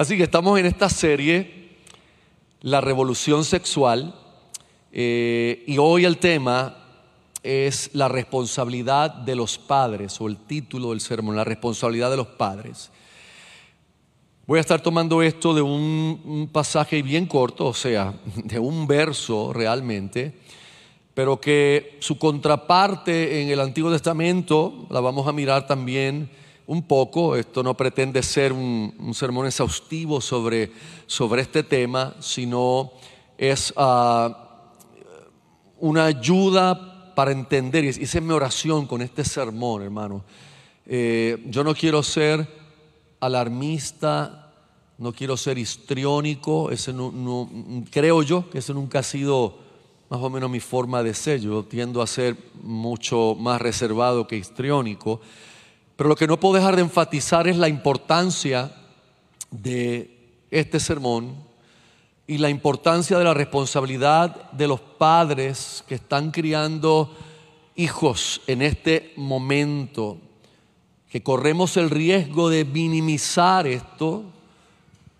Así que estamos en esta serie, La Revolución Sexual, eh, y hoy el tema es la responsabilidad de los padres, o el título del sermón, la responsabilidad de los padres. Voy a estar tomando esto de un, un pasaje bien corto, o sea, de un verso realmente, pero que su contraparte en el Antiguo Testamento la vamos a mirar también un poco. Esto no pretende ser un, sermón exhaustivo sobre, sobre, este tema, sino es ah, una ayuda para entender. Y esa es mi oración con este sermón, hermano. Eh, yo no quiero ser alarmista, no quiero ser histriónico, ese creo yo que eso nunca ha sido más o menos mi forma de ser. Yo tiendo a ser mucho más reservado que histriónico. Pero lo que no puedo dejar de enfatizar es la importancia de este sermón y la importancia de la responsabilidad de los padres que están criando hijos en este momento, que corremos el riesgo de minimizar esto,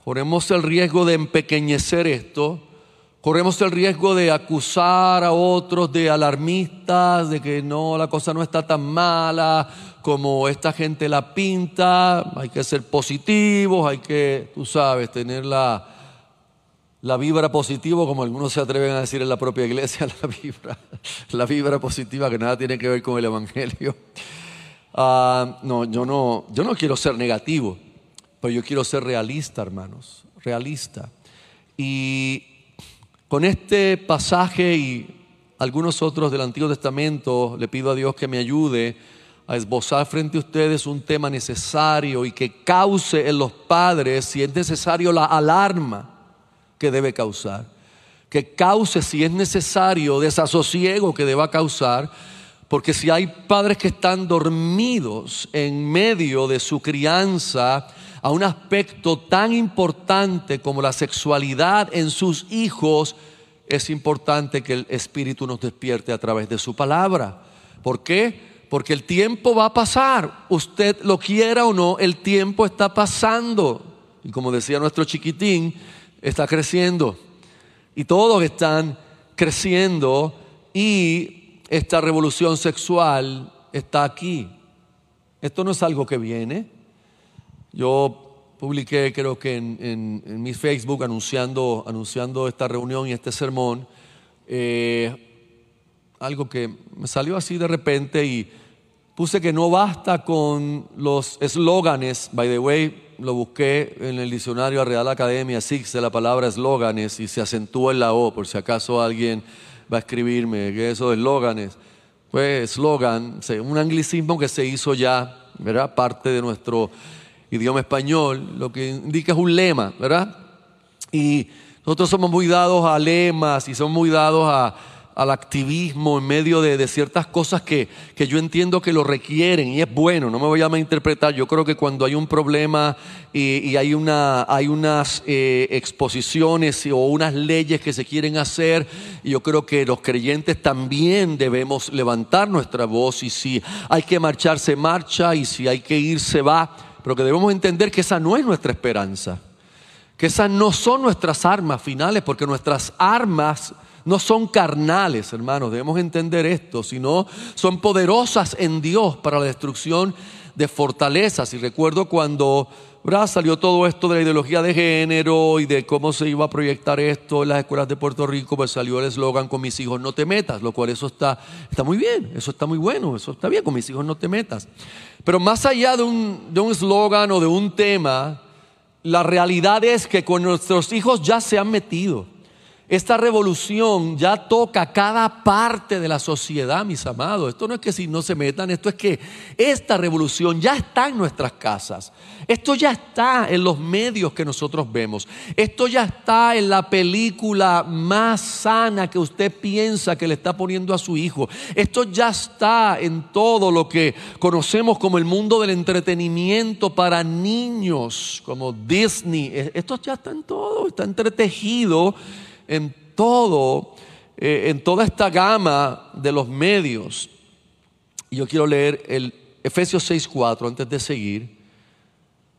corremos el riesgo de empequeñecer esto, Corremos el riesgo de acusar a otros de alarmistas, de que no, la cosa no está tan mala como esta gente la pinta. Hay que ser positivos, hay que, tú sabes, tener la, la vibra positiva, como algunos se atreven a decir en la propia iglesia, la vibra, la vibra positiva que nada tiene que ver con el Evangelio. Ah, no, yo no, yo no quiero ser negativo, pero yo quiero ser realista, hermanos, realista. Y con este pasaje y algunos otros del Antiguo Testamento, le pido a Dios que me ayude a esbozar frente a ustedes un tema necesario y que cause en los padres, si es necesario, la alarma que debe causar. Que cause, si es necesario, desasosiego que deba causar. Porque si hay padres que están dormidos en medio de su crianza, a un aspecto tan importante como la sexualidad en sus hijos, es importante que el Espíritu nos despierte a través de su palabra. ¿Por qué? Porque el tiempo va a pasar. Usted lo quiera o no, el tiempo está pasando. Y como decía nuestro chiquitín, está creciendo. Y todos están creciendo y esta revolución sexual está aquí. Esto no es algo que viene, yo publiqué, creo que en, mi Facebook, anunciando, anunciando esta reunión y este sermón, eh, algo que me salió así de repente y puse que no basta con los eslóganes, by the way, lo busqué en el diccionario Real Academia, existe la palabra eslóganes y se acentúa en la O, por si acaso alguien va a escribirme, ¿qué es eso de eslóganes? Pues eslogan, un anglicismo que se hizo ya, ¿verdad? Parte de nuestro idioma español, lo que indica es un lema, ¿verdad? Y nosotros somos muy dados a lemas y somos muy dados al activismo en medio de, ciertas cosas que, yo entiendo que lo requieren y es bueno, no me voy a interpretar. Yo creo que cuando hay un problema y, hay, una, hay unas eh, exposiciones o unas leyes que se quieren hacer, yo creo que los creyentes también debemos levantar nuestra voz y si hay que marchar, se marcha y si hay que ir, se va pero que debemos entender que esa no es nuestra esperanza, que esas no son nuestras armas finales, porque nuestras armas no son carnales, hermanos, debemos entender esto, sino son poderosas en Dios para la destrucción de fortalezas. Y recuerdo cuando salió todo esto de la ideología de género y de cómo se iba a proyectar esto en las escuelas de Puerto Rico, pues salió el eslogan con mis hijos no te metas, lo cual eso está, está muy bien, eso está muy bueno, eso está bien, con mis hijos no te metas. Pero más allá de un eslogan o de un tema, la realidad es que con nuestros hijos ya se han metido. Esta revolución ya toca cada parte de la sociedad, mis amados. Esto no es que si no se metan, esto es que esta revolución ya está en nuestras casas. Esto ya está en los medios que nosotros vemos. Esto ya está en la película más sana que usted piensa que le está poniendo a su hijo. Esto ya está en todo lo que conocemos como el mundo del entretenimiento para niños, como Disney. Esto ya está en todo, está entretejido en todo, eh, en toda esta gama de los medios. Yo quiero leer el Efesios 6.4 antes de seguir.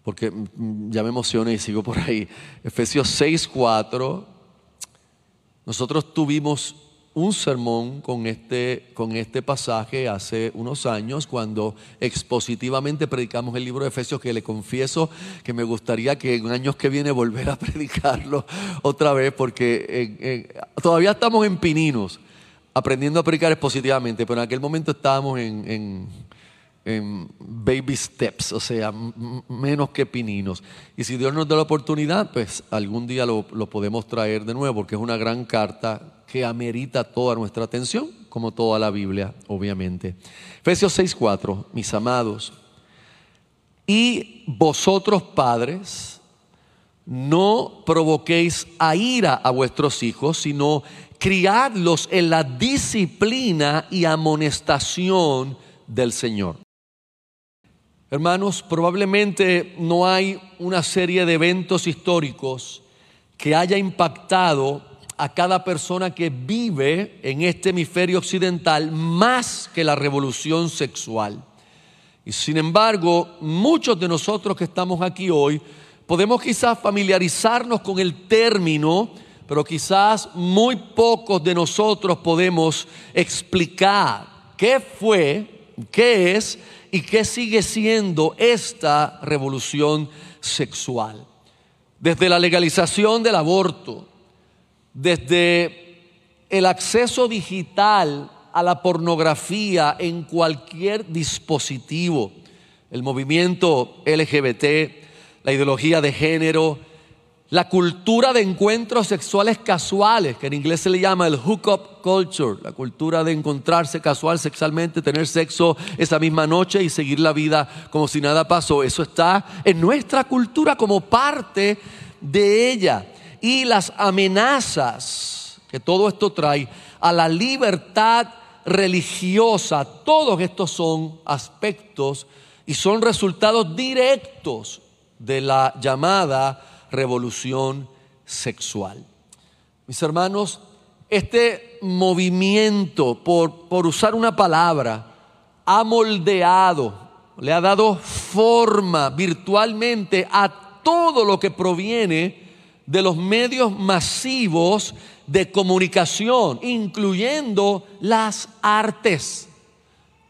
porque mm, ya me emocioné y sigo por ahí. Efesios 6, 4. Nosotros tuvimos un sermón con este, con este pasaje hace unos años cuando expositivamente predicamos el libro de Efesios que le confieso que me gustaría que en años que viene volver a predicarlo otra vez porque eh, eh, todavía estamos en pininos aprendiendo a predicar expositivamente, pero en aquel momento estábamos en en baby steps, o sea, menos que pininos. Y si Dios nos da la oportunidad, pues algún día lo, lo, podemos traer de nuevo, porque es una gran carta que amerita toda nuestra atención, como toda la Biblia, obviamente. Efesios 6:4, mis amados, y vosotros padres, no provoquéis a ira a vuestros hijos, sino criadlos en la disciplina y amonestación del Señor. Hermanos, probablemente no hay una serie de eventos históricos que haya impactado a cada persona que vive en este hemisferio occidental más que la revolución sexual. Y sin embargo, muchos de nosotros que estamos aquí hoy podemos quizás familiarizarnos con el término, pero quizás muy pocos de nosotros podemos explicar qué fue, qué es y qué sigue siendo esta revolución sexual. Desde la legalización del aborto, desde el acceso digital a la pornografía en cualquier dispositivo, el movimiento LGBT, la ideología de género, la cultura de encuentros sexuales casuales, que en inglés se le llama el hookup culture, la cultura de encontrarse casual sexualmente, tener sexo esa misma noche y seguir la vida como si nada pasó. Eso está en nuestra cultura como parte de ella. Y las amenazas que todo esto trae a la libertad religiosa, todos estos son aspectos y son resultados directos de la llamada revolución sexual. Mis hermanos, este movimiento, por, por usar una palabra, ha moldeado, le ha dado forma virtualmente a todo lo que proviene de los medios masivos de comunicación, incluyendo las artes.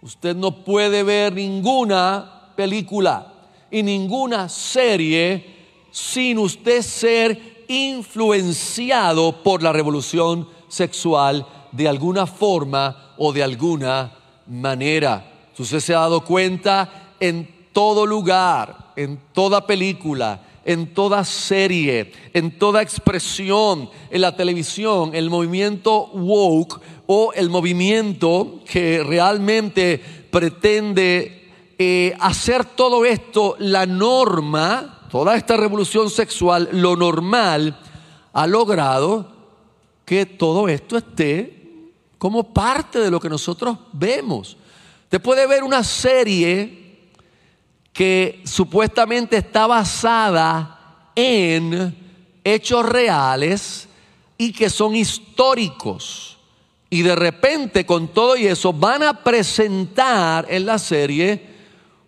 Usted no puede ver ninguna película y ninguna serie sin usted ser influenciado por la revolución sexual de alguna forma o de alguna manera. Usted se ha dado cuenta en todo lugar, en toda película, en toda serie, en toda expresión, en la televisión, el movimiento woke o el movimiento que realmente pretende eh, hacer todo esto la norma toda esta revolución sexual, lo normal ha logrado que todo esto esté como parte de lo que nosotros vemos. Usted puede ver una serie que supuestamente está basada en hechos reales y que son históricos. Y de repente con todo y eso van a presentar en la serie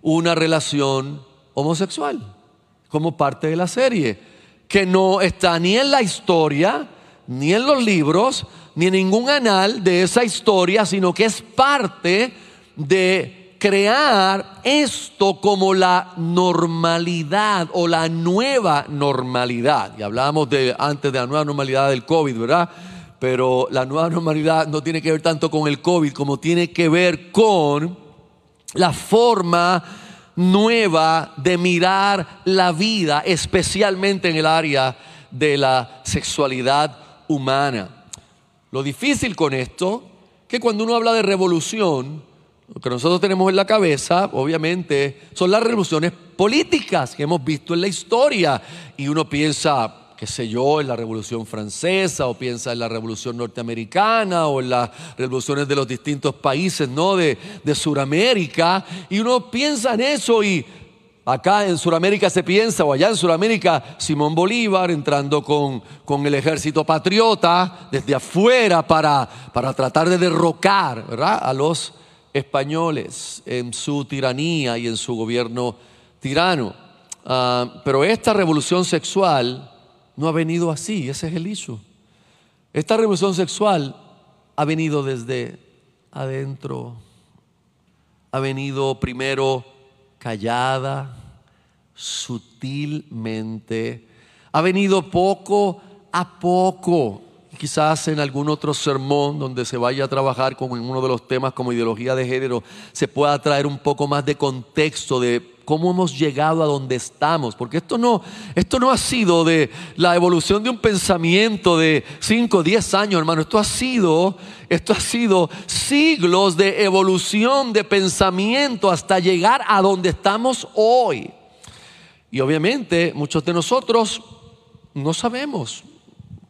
una relación homosexual como parte de la serie, que no está ni en la historia, ni en los libros, ni en ningún anal de esa historia, sino que es parte de crear esto como la normalidad o la nueva normalidad. Y hablábamos de antes de la nueva normalidad del COVID, ¿verdad? Pero la nueva normalidad no tiene que ver tanto con el COVID como tiene que ver con la forma nueva de mirar la vida, especialmente en el área de la sexualidad humana. Lo difícil con esto, que cuando uno habla de revolución, lo que nosotros tenemos en la cabeza, obviamente, son las revoluciones políticas que hemos visto en la historia. Y uno piensa, qué sé yo, en la Revolución Francesa o piensa en la Revolución Norteamericana o en las revoluciones de los distintos países ¿no? de, de Sudamérica y uno piensa en eso y acá en Sudamérica se piensa o allá en Sudamérica Simón Bolívar entrando con, con el ejército patriota desde afuera para, para tratar de derrocar a los españoles en su tiranía y en su gobierno tirano. Ah, pero esta revolución sexual no ha venido así, ese es el issue. Esta revolución sexual ha venido desde adentro, ha venido primero callada, sutilmente, ha venido poco a poco. Quizás en algún otro sermón donde se vaya a trabajar como en uno de los temas como ideología de género, se pueda traer un poco más de contexto de cómo hemos llegado a donde estamos, porque esto no, esto no ha sido de la evolución de un pensamiento de 5, 10 años, hermano, esto ha sido, esto ha sido siglos de evolución de pensamiento hasta llegar a donde estamos hoy. Y obviamente muchos de nosotros no sabemos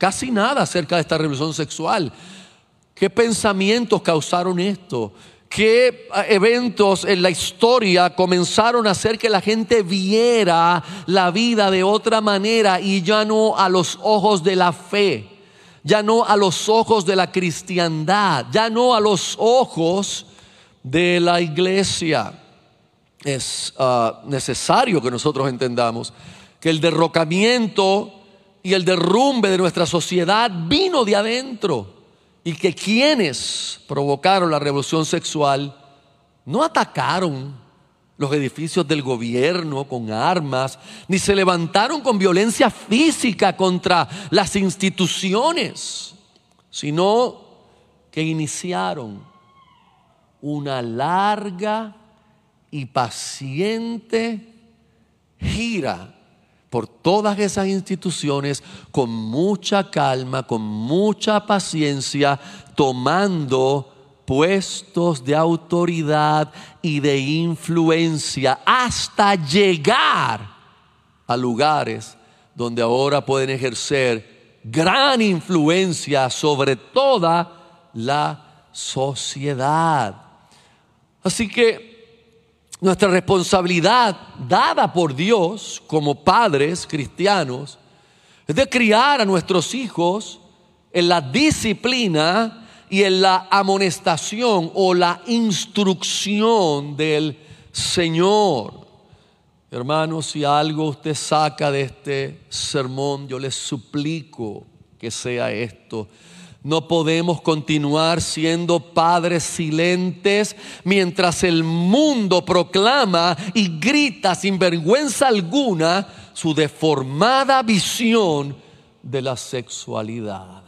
casi nada acerca de esta revolución sexual. ¿Qué pensamientos causaron esto? qué ah, eventos en la historia comenzaron a hacer que la gente viera la vida de otra manera y ya no a los ojos de la fe, ya no a los ojos de la cristiandad, ya no a los ojos de la iglesia. Es ah, necesario que nosotros entendamos que el derrocamiento y el derrumbe de nuestra sociedad vino de adentro. Y que quienes provocaron la revolución sexual no atacaron los edificios del gobierno con armas, ni se levantaron con violencia física contra las instituciones, sino que iniciaron una larga y paciente gira por todas esas instituciones con mucha calma, con mucha paciencia, tomando puestos de autoridad y de influencia hasta llegar a lugares donde ahora pueden ejercer gran influencia sobre toda la sociedad. Así que nuestra responsabilidad dada por Dios como padres cristianos es de criar a nuestros hijos en la disciplina y en la amonestación o la instrucción del Señor. Hermanos, si algo usted saca de este sermón, yo les suplico que sea esto no podemos continuar siendo padres silentes mientras el mundo proclama y grita sin vergüenza alguna su deformada visión de la sexualidad.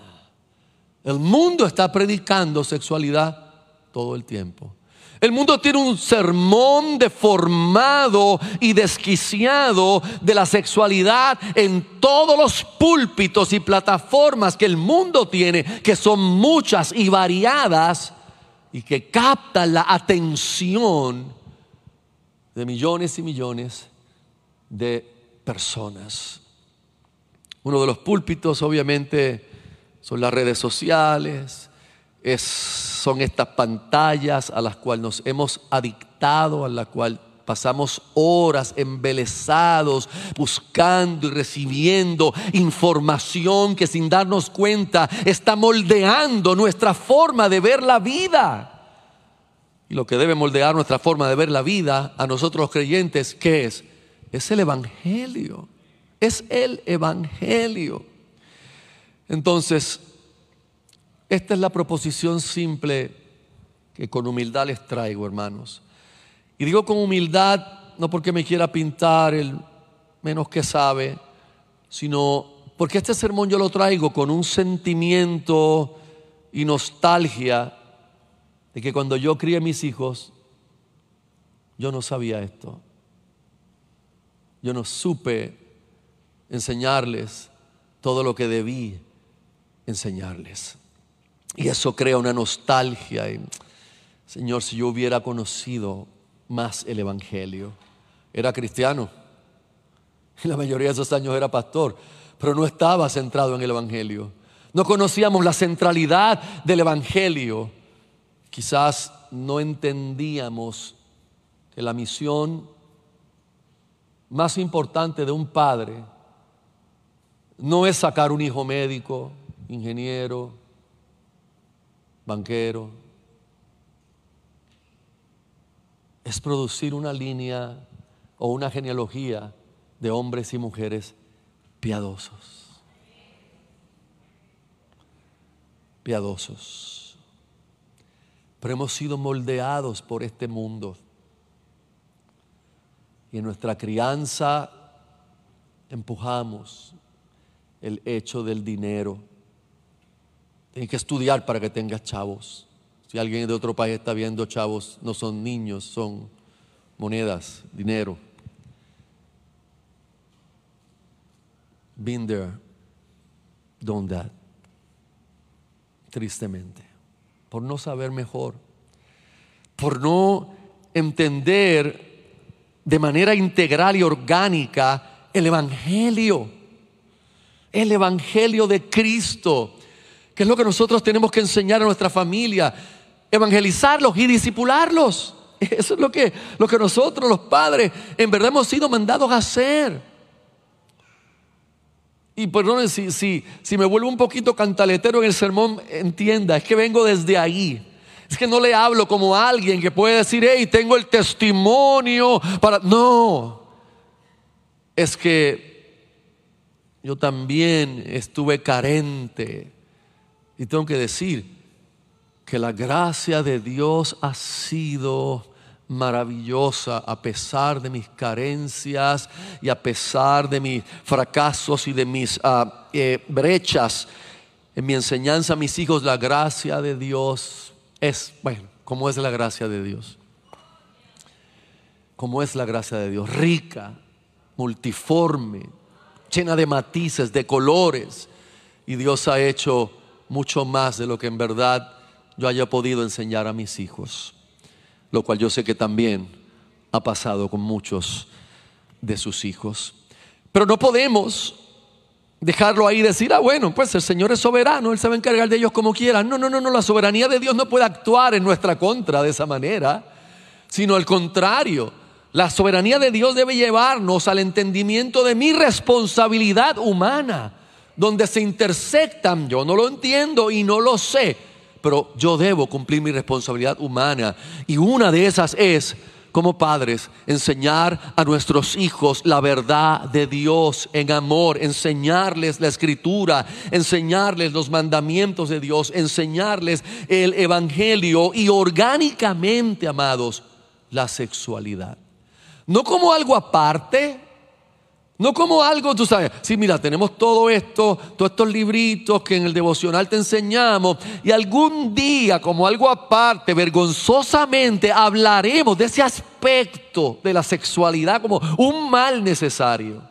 El mundo está predicando sexualidad todo el tiempo. El mundo tiene un sermón deformado y desquiciado de la sexualidad en todos los púlpitos y plataformas que el mundo tiene, que son muchas y variadas y que captan la atención de millones y millones de personas. Uno de los púlpitos obviamente son las redes sociales, son estas pantallas a las cuales nos hemos adictado, a las cuales pasamos horas embelesados buscando y recibiendo información que sin darnos cuenta está moldeando nuestra forma de ver la vida. Y lo que debe moldear nuestra forma de ver la vida a nosotros los creyentes, ¿qué es? Es el Evangelio. Es el Evangelio. Entonces, esta es la proposición simple que con humildad les traigo, hermanos. Y digo con humildad no porque me quiera pintar el menos que sabe, sino porque este sermón yo lo traigo con un sentimiento y nostalgia de que cuando yo crié mis hijos, yo no sabía esto. Yo no supe enseñarles todo lo que debí enseñarles. Y eso crea una nostalgia. Y, Señor, si yo hubiera conocido más el Evangelio, era cristiano. Y la mayoría de esos años era pastor, pero no estaba centrado en el Evangelio. No conocíamos la centralidad del Evangelio. Quizás no entendíamos que la misión más importante de un padre no es sacar un hijo médico, ingeniero, banquero, es producir una línea o una genealogía de hombres y mujeres piadosos. Piadosos. Pero hemos sido moldeados por este mundo. Y en nuestra crianza empujamos el hecho del dinero. Tienes que estudiar para que tengas chavos. Si alguien de otro país está viendo chavos, no son niños, son monedas, dinero. Been there, done that. Tristemente. Por no saber mejor. Por no entender de manera integral y orgánica el Evangelio. El Evangelio de Cristo. Que es lo que nosotros tenemos que enseñar a nuestra familia. Evangelizarlos y disipularlos. Eso es lo que, lo que nosotros, los padres, en verdad hemos sido mandados a hacer. Y perdón si, si, si me vuelvo un poquito cantaletero en el sermón, entienda, es que vengo desde ahí. Es que no le hablo como alguien que puede decir, hey, tengo el testimonio para... No, es que yo también estuve carente. Y tengo que decir que la gracia de Dios ha sido maravillosa a pesar de mis carencias y a pesar de mis fracasos y de mis ah, eh, brechas en mi enseñanza a mis hijos, la gracia de Dios es, bueno, ¿cómo es la gracia de Dios? ¿Cómo es la gracia de Dios? Rica, multiforme, llena de matices, de colores. Y Dios ha hecho mucho más de lo que en verdad yo haya podido enseñar a mis hijos lo cual yo sé que también ha pasado con muchos de sus hijos. Pero no podemos dejarlo ahí y decir, ah, bueno, pues el Señor es soberano, Él se va a encargar de ellos como quiera. No, no, no, no, la soberanía de Dios no puede actuar en nuestra contra de esa manera, sino al contrario. La soberanía de Dios debe llevarnos al entendimiento de mi responsabilidad humana, donde se intersectan, yo no lo entiendo y no lo sé, pero yo debo cumplir mi responsabilidad humana. Y una de esas es, como padres, enseñar a nuestros hijos la verdad de Dios en amor, enseñarles la escritura, enseñarles los mandamientos de Dios, enseñarles el Evangelio y orgánicamente, amados, la sexualidad. No como algo aparte, no como algo, tú sabes, sí, mira, tenemos todo esto, todos estos libritos que en el devocional te enseñamos, y algún día, como algo aparte, vergonzosamente, hablaremos de ese aspecto de la sexualidad como un mal necesario.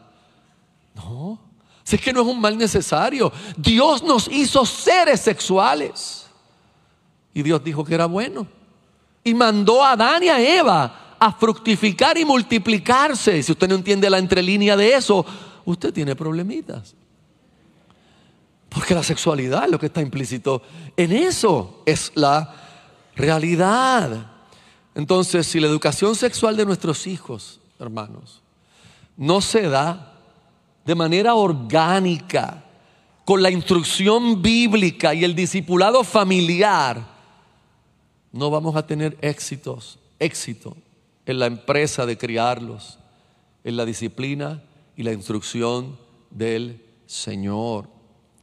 No, si es que no es un mal necesario, Dios nos hizo seres sexuales, y Dios dijo que era bueno, y mandó a Adán y a Eva a fructificar y multiplicarse. Si usted no entiende la entrelínea de eso, usted tiene problemitas. Porque la sexualidad, lo que está implícito en eso, es la realidad. Entonces, si la educación sexual de nuestros hijos, hermanos, no se da de manera orgánica, con la instrucción bíblica y el discipulado familiar, no vamos a tener éxitos, éxito en la empresa de criarlos, en la disciplina y la instrucción del Señor.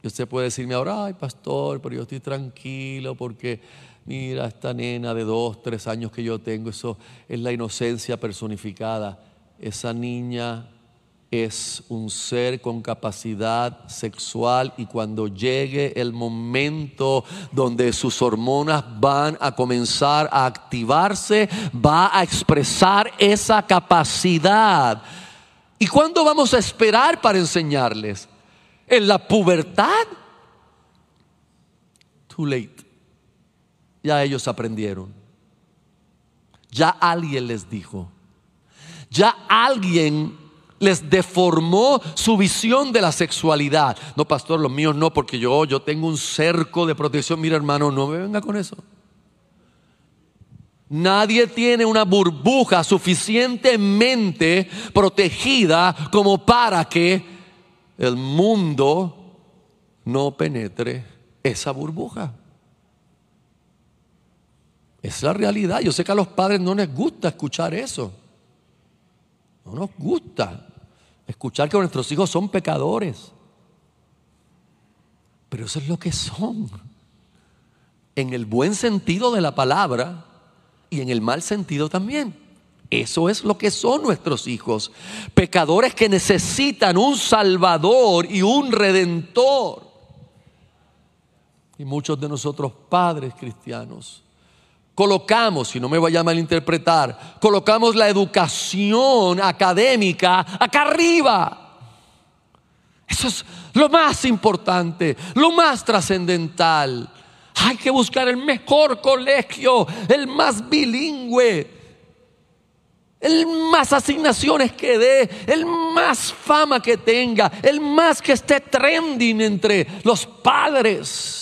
Y usted puede decirme ahora, ay pastor, pero yo estoy tranquilo porque mira, esta nena de dos, tres años que yo tengo, eso es la inocencia personificada. Esa niña es un ser con capacidad sexual y cuando llegue el momento donde sus hormonas van a comenzar a activarse, va a expresar esa capacidad. ¿Y cuándo vamos a esperar para enseñarles? ¿En la pubertad? Too late. Ya ellos aprendieron. Ya alguien les dijo. Ya alguien les deformó su visión de la sexualidad. No, pastor, los míos no, porque yo, yo tengo un cerco de protección. Mira, hermano, no me venga con eso. Nadie tiene una burbuja suficientemente protegida como para que el mundo no penetre esa burbuja. Es la realidad. Yo sé que a los padres no les gusta escuchar eso. No nos gusta escuchar que nuestros hijos son pecadores. Pero eso es lo que son. En el buen sentido de la palabra y en el mal sentido también. Eso es lo que son nuestros hijos. Pecadores que necesitan un Salvador y un Redentor. Y muchos de nosotros padres cristianos colocamos, si no me vaya a malinterpretar, colocamos la educación académica acá arriba. Eso es lo más importante, lo más trascendental. Hay que buscar el mejor colegio, el más bilingüe, el más asignaciones que dé, el más fama que tenga, el más que esté trending entre los padres.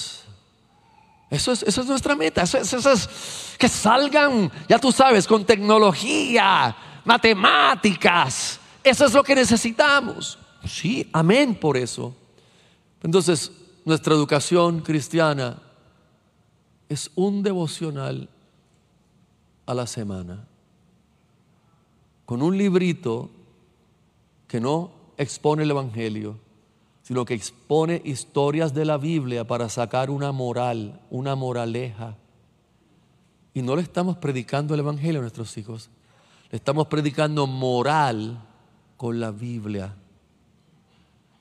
Eso es, eso es nuestra meta, eso es, que salgan, ya tú sabes, con tecnología, matemáticas. Eso es lo que necesitamos. Sí, amén por eso. Entonces, nuestra educación cristiana es un devocional a la semana con un librito que no expone el Evangelio, sino que expone historias de la Biblia para sacar una moral, una moraleja. Y no le estamos predicando el Evangelio a nuestros hijos, le estamos predicando moral con la Biblia.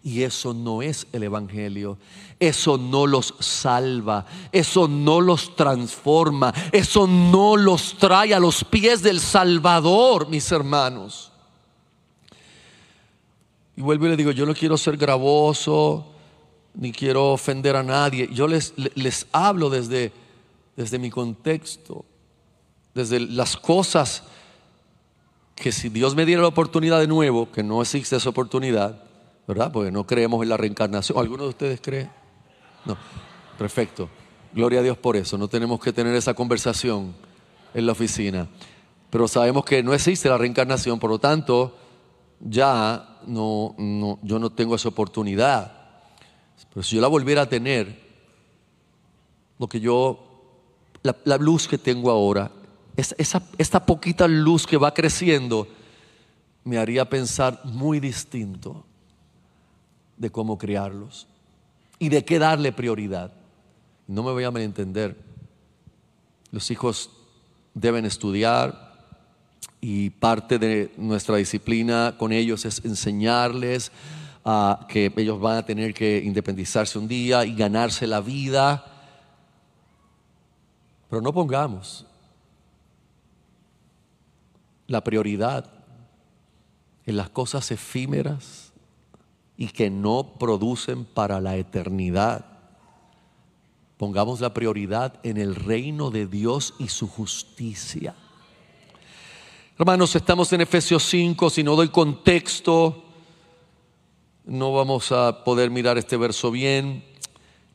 Y eso no es el Evangelio. Eso no los salva. Eso no los transforma. Eso no los trae a los pies del Salvador, mis hermanos. Y vuelvo y le digo, yo no quiero ser gravoso, ni quiero ofender a nadie. Yo les, les hablo desde, desde mi contexto, desde las cosas que si Dios me diera la oportunidad de nuevo, que no existe esa oportunidad, ¿verdad? Porque no creemos en la reencarnación. ¿Alguno de ustedes cree? No. Perfecto. Gloria a Dios por eso. No tenemos que tener esa conversación en la oficina. Pero sabemos que no existe la reencarnación, por lo tanto, ya no, no, yo no tengo esa oportunidad. Pero si yo la volviera a tener, lo que yo, la, luz que tengo ahora, esa, esta poquita luz que va creciendo, me haría pensar muy distinto de cómo criarlos y de qué darle prioridad. No me voy a entender. Los hijos deben estudiar y parte de nuestra disciplina con ellos es enseñarles a que ellos van a tener que independizarse un día y ganarse la vida. Pero no pongamos la prioridad en las cosas efímeras y que no producen para la eternidad. Pongamos la prioridad en el reino de Dios y su justicia. Hermanos, estamos en Efesios 5, si no doy contexto, no vamos a poder mirar este verso bien.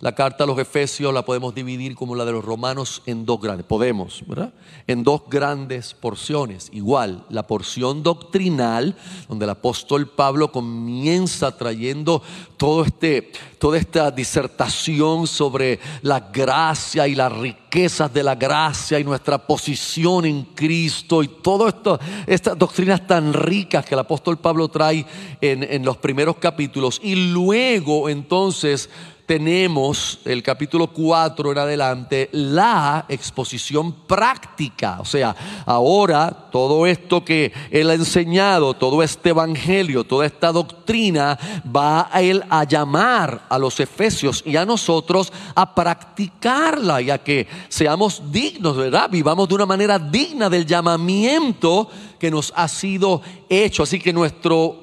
La carta a los Efesios la podemos dividir como la de los romanos en dos grandes, podemos, ¿verdad? En dos grandes porciones. Igual, la porción doctrinal, donde el apóstol Pablo comienza trayendo todo este, toda esta disertación sobre la gracia y las riquezas de la gracia y nuestra posición en Cristo y todas estas doctrinas tan ricas que el apóstol Pablo trae en, en los primeros capítulos. Y luego entonces tenemos el capítulo 4 en adelante la exposición práctica. O sea, ahora todo esto que él ha enseñado, todo este evangelio, toda esta doctrina, va a él a llamar a los efesios y a nosotros a practicarla y a que seamos dignos, ¿verdad? Vivamos de una manera digna del llamamiento que nos ha sido hecho. Así que nuestro,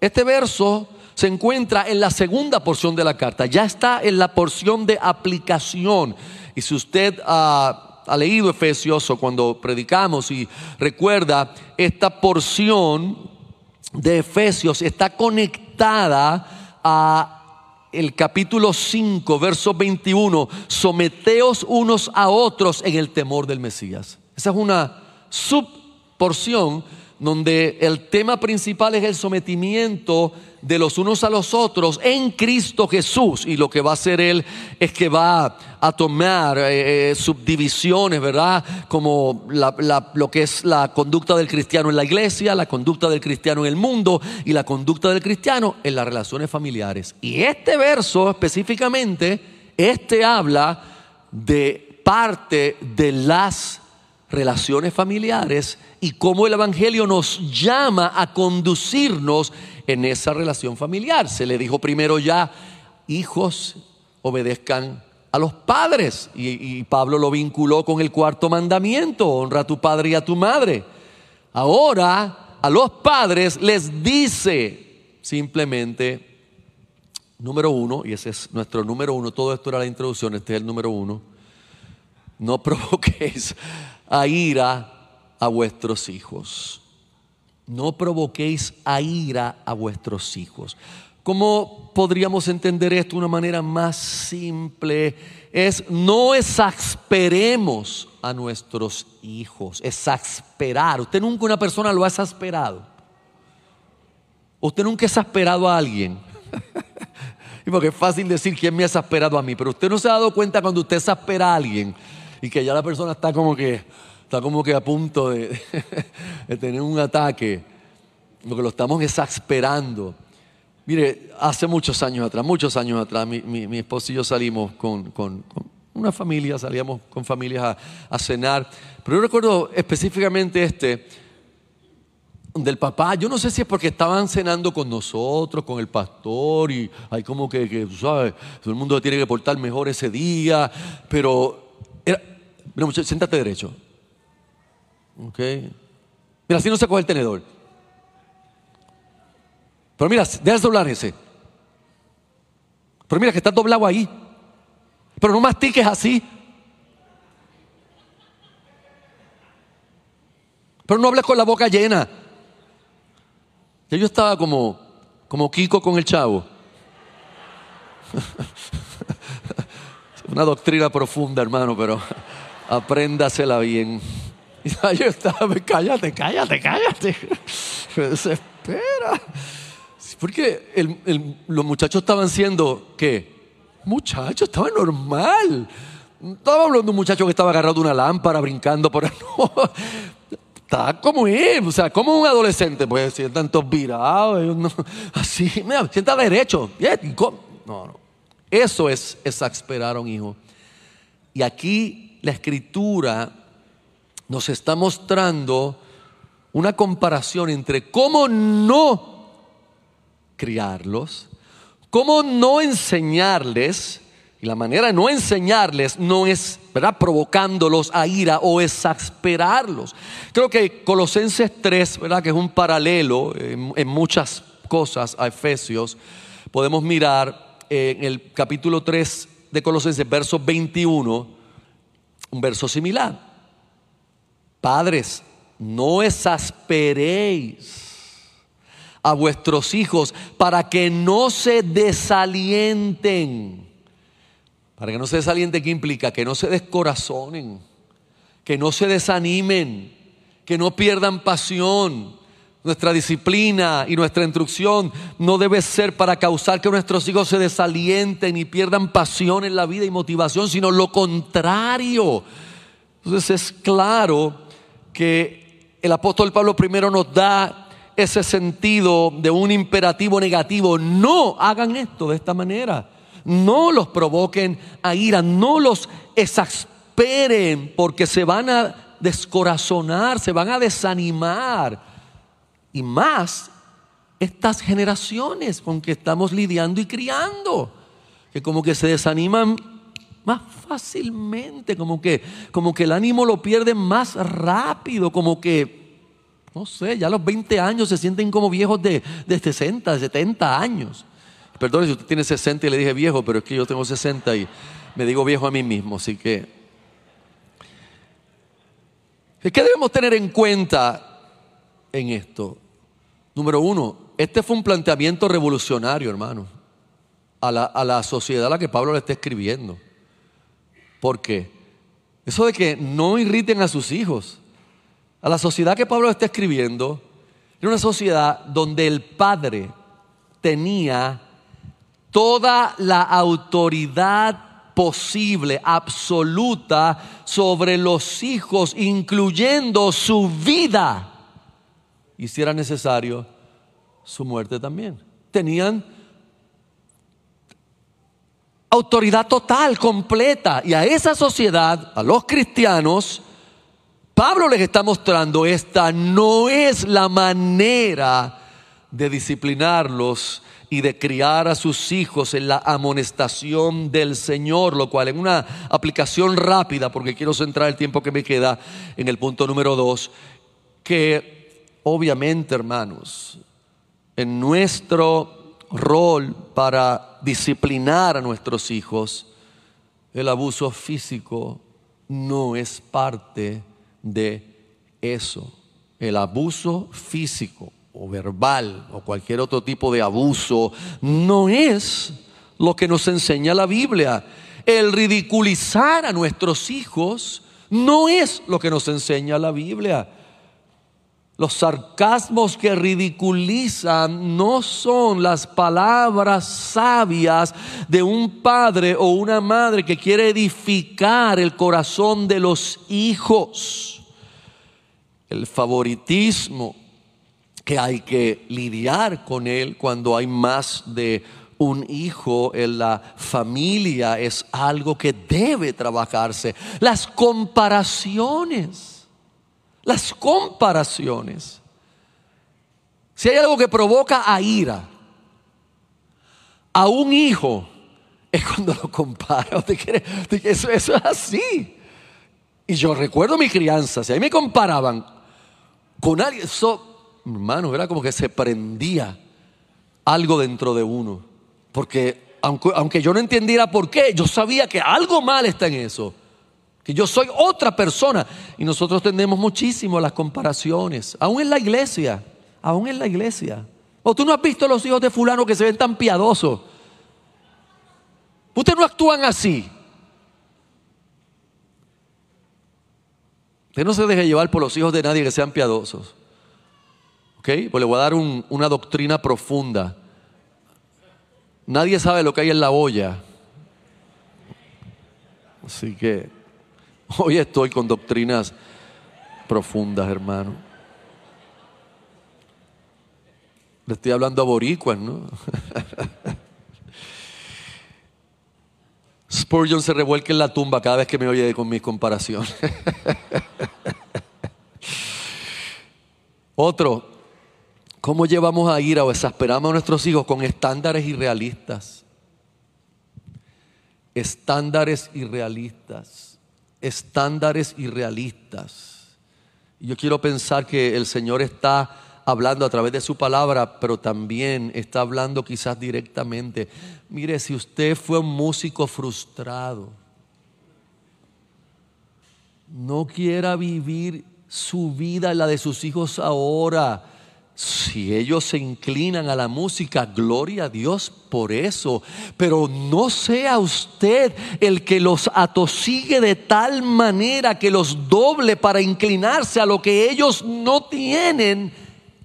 este verso se encuentra en la segunda porción de la carta, ya está en la porción de aplicación. Y si usted ha, leído Efesios o cuando predicamos y recuerda, esta porción de Efesios está conectada a el capítulo 5, verso 21, someteos unos a otros en el temor del Mesías. Esa es una subporción donde el tema principal es el sometimiento de los unos a los otros en Cristo Jesús. Y lo que va a hacer Él es que va a tomar eh, eh, subdivisiones, ¿verdad? Como lo que es la conducta del cristiano en la iglesia, la conducta del cristiano en el mundo y la conducta del cristiano en las relaciones familiares. Y este verso específicamente, este habla de parte de las relaciones familiares y cómo el Evangelio nos llama a conducirnos en esa relación familiar. Se le dijo primero ya, hijos, obedezcan a los padres. Y, Pablo lo vinculó con el cuarto mandamiento, honra a tu padre y a tu madre. Ahora a los padres les dice simplemente, número uno, y ese es nuestro número uno, todo esto era la introducción, este es el número uno, no provoquéis a ira a vuestros hijos. No provoquéis a ira a vuestros hijos. ¿Cómo podríamos entender esto de una manera más simple? Es no exasperemos a nuestros hijos. Exasperar. Usted nunca una persona lo ha exasperado. Usted nunca ha exasperado a alguien. y porque es fácil decir quién me ha exasperado a mí, pero usted no se ha dado cuenta cuando usted exaspera a alguien y que ya la persona está como que, está como que a punto de, tener un ataque, lo que lo estamos exasperando. Mire, hace muchos años atrás, muchos años atrás, mi, mi, esposo y yo salimos con, una familia, salíamos con familias a, a, cenar, pero yo recuerdo específicamente este, del papá, yo no sé si es porque estaban cenando con nosotros, con el pastor, y hay como que, que ¿sabes? Todo el mundo tiene que portar mejor ese día, pero Mira, muchachos, siéntate derecho. Ok. Mira, así no se coge el tenedor. Pero mira, deja doblar ese. Pero mira que está doblado ahí. Pero no mastiques así. Pero no hables con la boca llena. Ya yo estaba como, como Kiko con el chavo. Una doctrina profunda, hermano, pero apréndasela bien. Y yo estaba, cállate, cállate, cállate. Me desespera. Porque los muchachos estaban siendo, ¿qué? Muchachos, estaba normal. estaba hablando de un muchacho que estaba agarrado de una lámpara, brincando por ahí. No, está como es, o sea, como un adolescente, pues, si están todos virados, así, mira, sienta derecho. No, no. Eso es exasperar a un hijo. Y aquí la escritura nos está mostrando una comparación entre cómo no criarlos, cómo no enseñarles, y la manera de no enseñarles no es ¿verdad? provocándolos a ira o exasperarlos. Creo que Colosenses 3, ¿verdad? que es un paralelo en, en muchas cosas a Efesios, podemos mirar en el capítulo 3 de Colosenses, verso 21 un verso similar. Padres, no exasperéis a vuestros hijos para que no se desalienten. Para que no se desalienten, ¿qué implica? Que no se descorazonen, que no se desanimen, que no pierdan pasión. Nuestra disciplina y nuestra instrucción no debe ser para causar que nuestros hijos se desalienten y pierdan pasión en la vida y motivación, sino lo contrario. Entonces es claro que el apóstol Pablo primero nos da ese sentido de un imperativo negativo. No hagan esto de esta manera. No los provoquen a ira, no los exasperen porque se van a descorazonar, se van a desanimar y más estas generaciones con que estamos lidiando y criando, que como que se desaniman más fácilmente, como que, como que el ánimo lo pierden más rápido, como que, no sé, ya a los 20 años se sienten como viejos de, de 60, de 70 años. Perdón si usted tiene 60 y le dije viejo, pero es que yo tengo 60 y me digo viejo a mí mismo, así que... ¿Qué debemos tener en cuenta en esto? Número uno, este fue un planteamiento revolucionario, hermano, a la, sociedad a la que Pablo le está escribiendo. ¿Por qué? Eso de que no irriten a sus hijos. A la sociedad que Pablo está escribiendo, Era una sociedad donde el padre tenía toda la autoridad posible, absoluta, sobre los hijos, incluyendo su vida. Y si era necesario, su muerte también. Tenían autoridad total, completa. Y a esa sociedad, a los cristianos, Pablo les está mostrando, esta no es la manera de disciplinarlos y de criar a sus hijos en la amonestación del Señor, lo cual en una aplicación rápida, porque quiero centrar el tiempo que me queda en el punto número dos, que obviamente hermanos, en nuestro rol para disciplinar a nuestros hijos, el abuso físico no es parte de eso. El abuso físico o verbal o cualquier otro tipo de abuso no es lo que nos enseña la Biblia. El ridiculizar a nuestros hijos no es lo que nos enseña la Biblia. Los sarcasmos que ridiculizan no son las palabras sabias de un padre o una madre que quiere edificar el corazón de los hijos. El favoritismo que hay que lidiar con él cuando hay más de un hijo en la familia es algo que debe trabajarse. Las comparaciones las comparaciones. Si hay algo que provoca a ira a un hijo, es cuando lo compara. Eso, eso es así. Y yo recuerdo mi crianza, si ahí me comparaban con alguien, eso, hermano, era como que se prendía algo dentro de uno. Porque aunque, aunque yo no entendiera por qué, yo sabía que algo mal está en eso que yo soy otra persona. Y nosotros tenemos muchísimo las comparaciones, aún en la iglesia, aún en la iglesia. O tú no has visto los hijos de fulano que se ven tan piadosos. Ustedes no actúan así. Usted no se deje llevar por los hijos de nadie que sean piadosos. ¿Ok? Pues le voy a dar una doctrina profunda. Nadie sabe lo que hay en la olla. Así que Hoy estoy con doctrinas profundas, hermano. Le estoy hablando a boricuas, ¿no? Spurgeon se revuelca en la tumba cada vez que me oye con mis comparaciones. Otro, ¿cómo llevamos a ira o exasperamos a nuestros hijos con estándares irrealistas? Estándares irrealistas estándares irrealistas. Yo quiero pensar que el Señor está hablando a través de su palabra, pero también está hablando quizás directamente. Mire, si usted fue un músico frustrado, no quiera vivir su vida la de sus hijos ahora si ellos se inclinan a la música, gloria a Dios por eso. Pero no sea usted el que los atosigue de tal manera que los doble para inclinarse a lo que ellos no tienen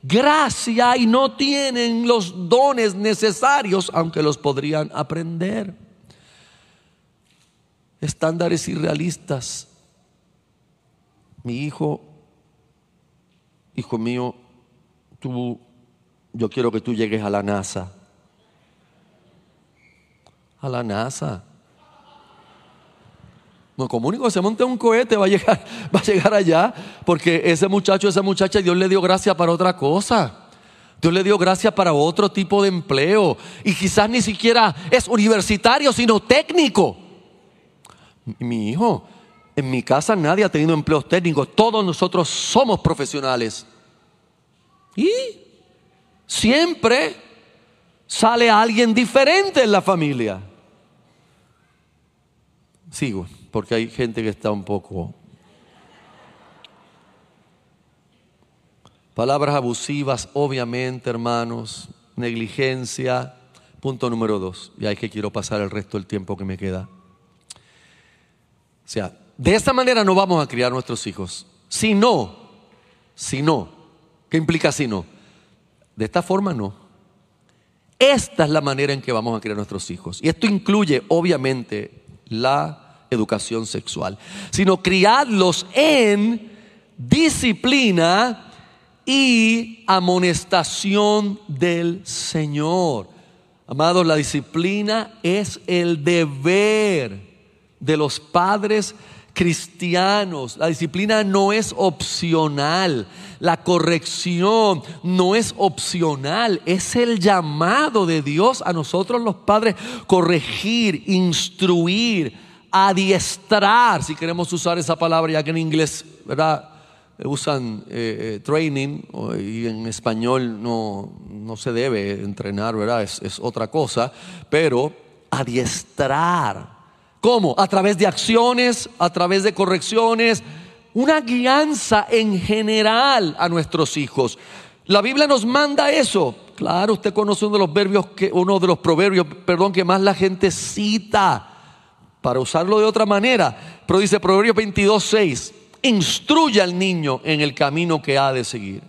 gracia y no tienen los dones necesarios, aunque los podrían aprender. Estándares irrealistas. Mi hijo, hijo mío, tú, yo quiero que tú llegues a la NASA. A la NASA. No, como único se monte un cohete va a llegar, va a llegar allá, porque ese muchacho, esa muchacha, Dios le dio gracia para otra cosa. Dios le dio gracia para otro tipo de empleo. Y quizás ni siquiera es universitario, sino técnico. Mi hijo, en mi casa nadie ha tenido empleos técnicos. Todos nosotros somos profesionales. Y siempre sale alguien diferente en la familia. Sigo, porque hay gente que está un poco... Palabras abusivas, obviamente, hermanos, negligencia. Punto número dos, y ahí que quiero pasar el resto del tiempo que me queda. O sea, de esta manera no vamos a criar nuestros hijos. Si no, si no, ¿Qué implica si no? De esta forma no. Esta es la manera en que vamos a criar a nuestros hijos. Y esto incluye, obviamente, la educación sexual, sino criarlos en disciplina y amonestación del Señor. Amados, la disciplina es el deber de los padres cristianos. La disciplina no es opcional. La corrección no es opcional. Es el llamado de Dios a nosotros los padres corregir, instruir, adiestrar, si queremos usar esa palabra, ya que en inglés, usan eh, eh, training y en español no, no se debe entrenar, ¿verdad? Es, otra cosa, pero adiestrar. ¿Cómo? A través de acciones, a través de correcciones, una guianza en general a nuestros hijos. La Biblia nos manda eso. Claro, usted conoce uno de los verbios que, uno de los proverbios, perdón, que más la gente cita para usarlo de otra manera. Pero dice Proverbios 22, 6 instruye al niño en el camino que ha de seguir.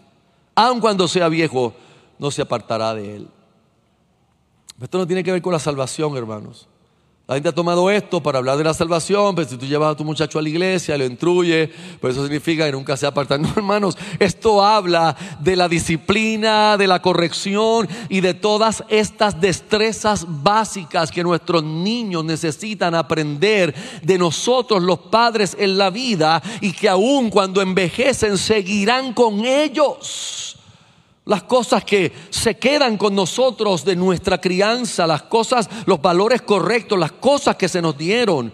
Aun cuando sea viejo, no se apartará de él. Esto no tiene que ver con la salvación, hermanos. La gente ha tomado esto para hablar de la salvación, pero si tú llevas a tu muchacho a la iglesia, lo instruye, pues eso significa que nunca se aparta. No, hermanos, esto habla de la disciplina, de la corrección y de todas estas destrezas básicas que nuestros niños necesitan aprender de nosotros los padres en la vida y que aun cuando envejecen seguirán con ellos las cosas que se quedan con nosotros de nuestra crianza, las cosas, los valores correctos, las cosas que se nos dieron.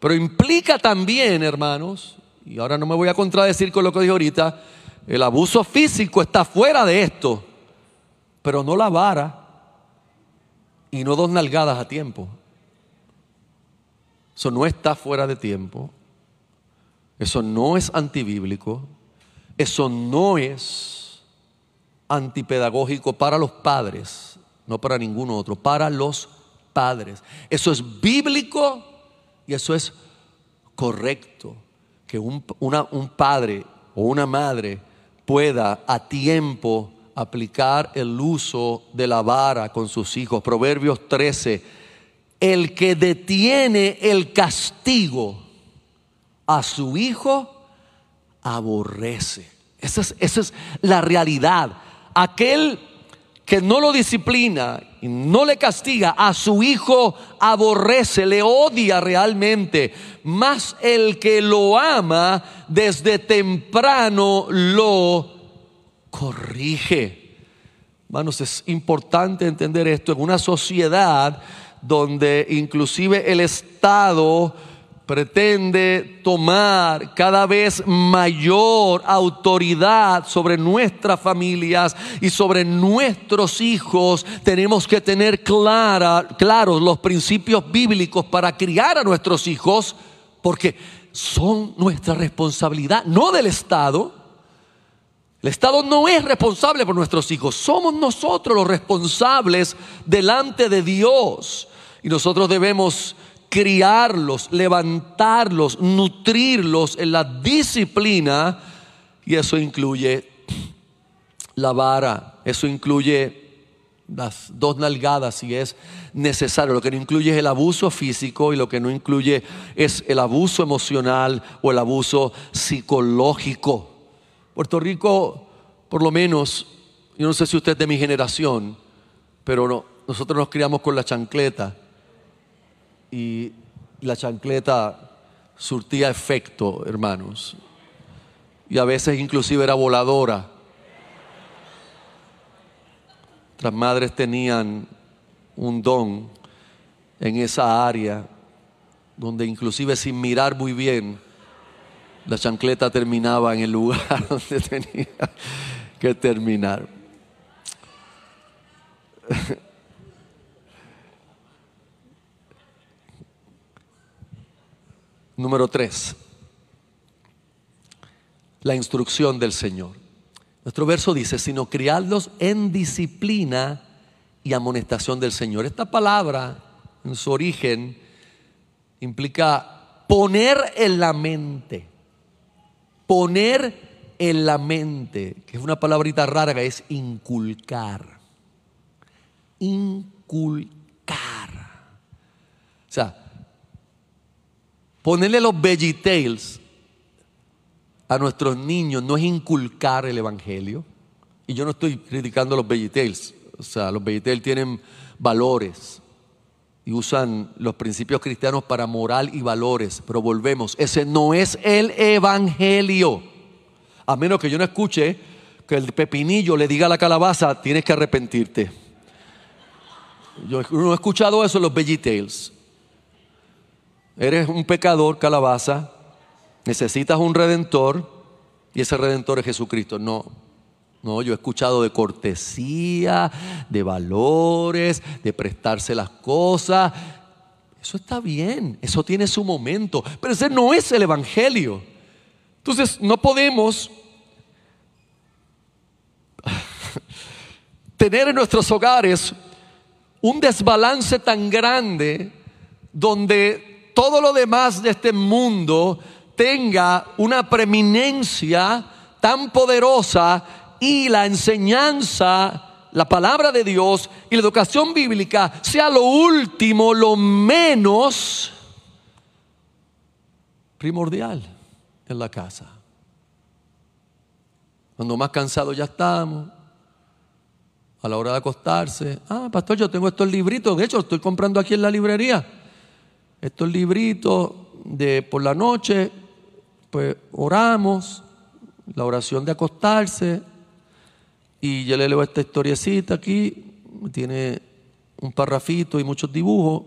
Pero implica también, hermanos, y ahora no me voy a contradecir con lo que dije ahorita, el abuso físico está fuera de esto, pero no la vara y no dos nalgadas a tiempo. Eso no está fuera de tiempo. Eso no es antibíblico. Eso no es antipedagógico para los padres, no para ningún otro, para los padres. Eso es bíblico y eso es correcto, que un, un padre o una madre pueda a tiempo aplicar el uso de la vara con sus hijos. Proverbios 13, el que detiene el castigo a su hijo, aborrece. Esa es, esa es la realidad aquel que no lo disciplina y no le castiga, a su hijo aborrece, le odia realmente, más el que lo ama desde temprano lo corrige. Hermanos, es importante entender esto en una sociedad donde inclusive el Estado pretende tomar cada vez mayor autoridad sobre nuestras familias y sobre nuestros hijos, tenemos que tener claros los principios bíblicos para criar a nuestros hijos, porque son nuestra responsabilidad, no del Estado. El Estado no es responsable por nuestros hijos, somos nosotros los responsables delante de Dios. Y nosotros debemos criarlos, levantarlos, nutrirlos en la disciplina. Y eso incluye la vara, eso incluye las dos nalgadas si es necesario. Lo que no incluye es el abuso físico y lo que no incluye es el abuso emocional o el abuso psicológico. Puerto Rico, por lo menos, yo no sé si usted es de mi generación, pero no, nosotros nos criamos con la chancleta y la chancleta surtía efecto, hermanos. Y a veces inclusive era voladora. Nuestras madres tenían un don en esa área donde inclusive sin mirar muy bien, la chancleta terminaba en el lugar donde tenía que terminar. Número tres, la instrucción del Señor. Nuestro verso dice, sino criarlos en disciplina y amonestación del Señor. Esta palabra, en su origen, implica poner en la mente, poner en la mente, que es una palabrita rara es inculcar. Inculcar. O sea, ponerle los vegetables a nuestros niños no es inculcar el evangelio. Y yo no estoy criticando los vegetables. O sea, los vegetables tienen valores y usan los principios cristianos para moral y valores. Pero volvemos, ese no es el evangelio. A menos que yo no escuche que el pepinillo le diga a la calabaza, tienes que arrepentirte. Yo no he escuchado eso en los vegetables. Eres un pecador, calabaza, necesitas un redentor y ese redentor es Jesucristo. No, no, yo he escuchado de cortesía, de valores, de prestarse las cosas. Eso está bien, eso tiene su momento, pero ese no es el Evangelio. Entonces, no podemos tener en nuestros hogares un desbalance tan grande donde todo lo demás de este mundo tenga una preeminencia tan poderosa y la enseñanza, la palabra de Dios y la educación bíblica sea lo último, lo menos primordial en la casa. Cuando más cansados ya estamos, a la hora de acostarse, ah, pastor, yo tengo estos libritos, de hecho, estoy comprando aquí en la librería. Estos libritos de por la noche, pues oramos, la oración de acostarse, y yo le leo esta historiecita aquí, tiene un parrafito y muchos dibujos.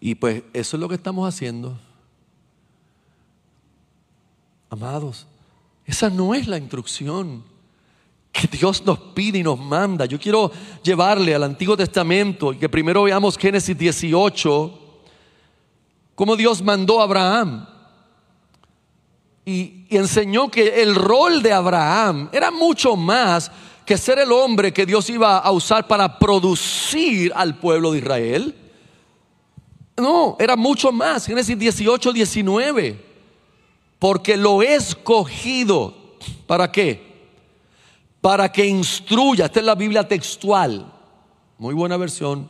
Y pues eso es lo que estamos haciendo. Amados, esa no es la instrucción que Dios nos pide y nos manda. Yo quiero llevarle al Antiguo Testamento y que primero veamos Génesis 18, cómo Dios mandó a Abraham y, enseñó que el rol de Abraham era mucho más que ser el hombre que Dios iba a usar para producir al pueblo de Israel. No, era mucho más. Génesis 18, 19. Porque lo he escogido. ¿Para qué? Para que instruya. Esta es la Biblia textual. Muy buena versión.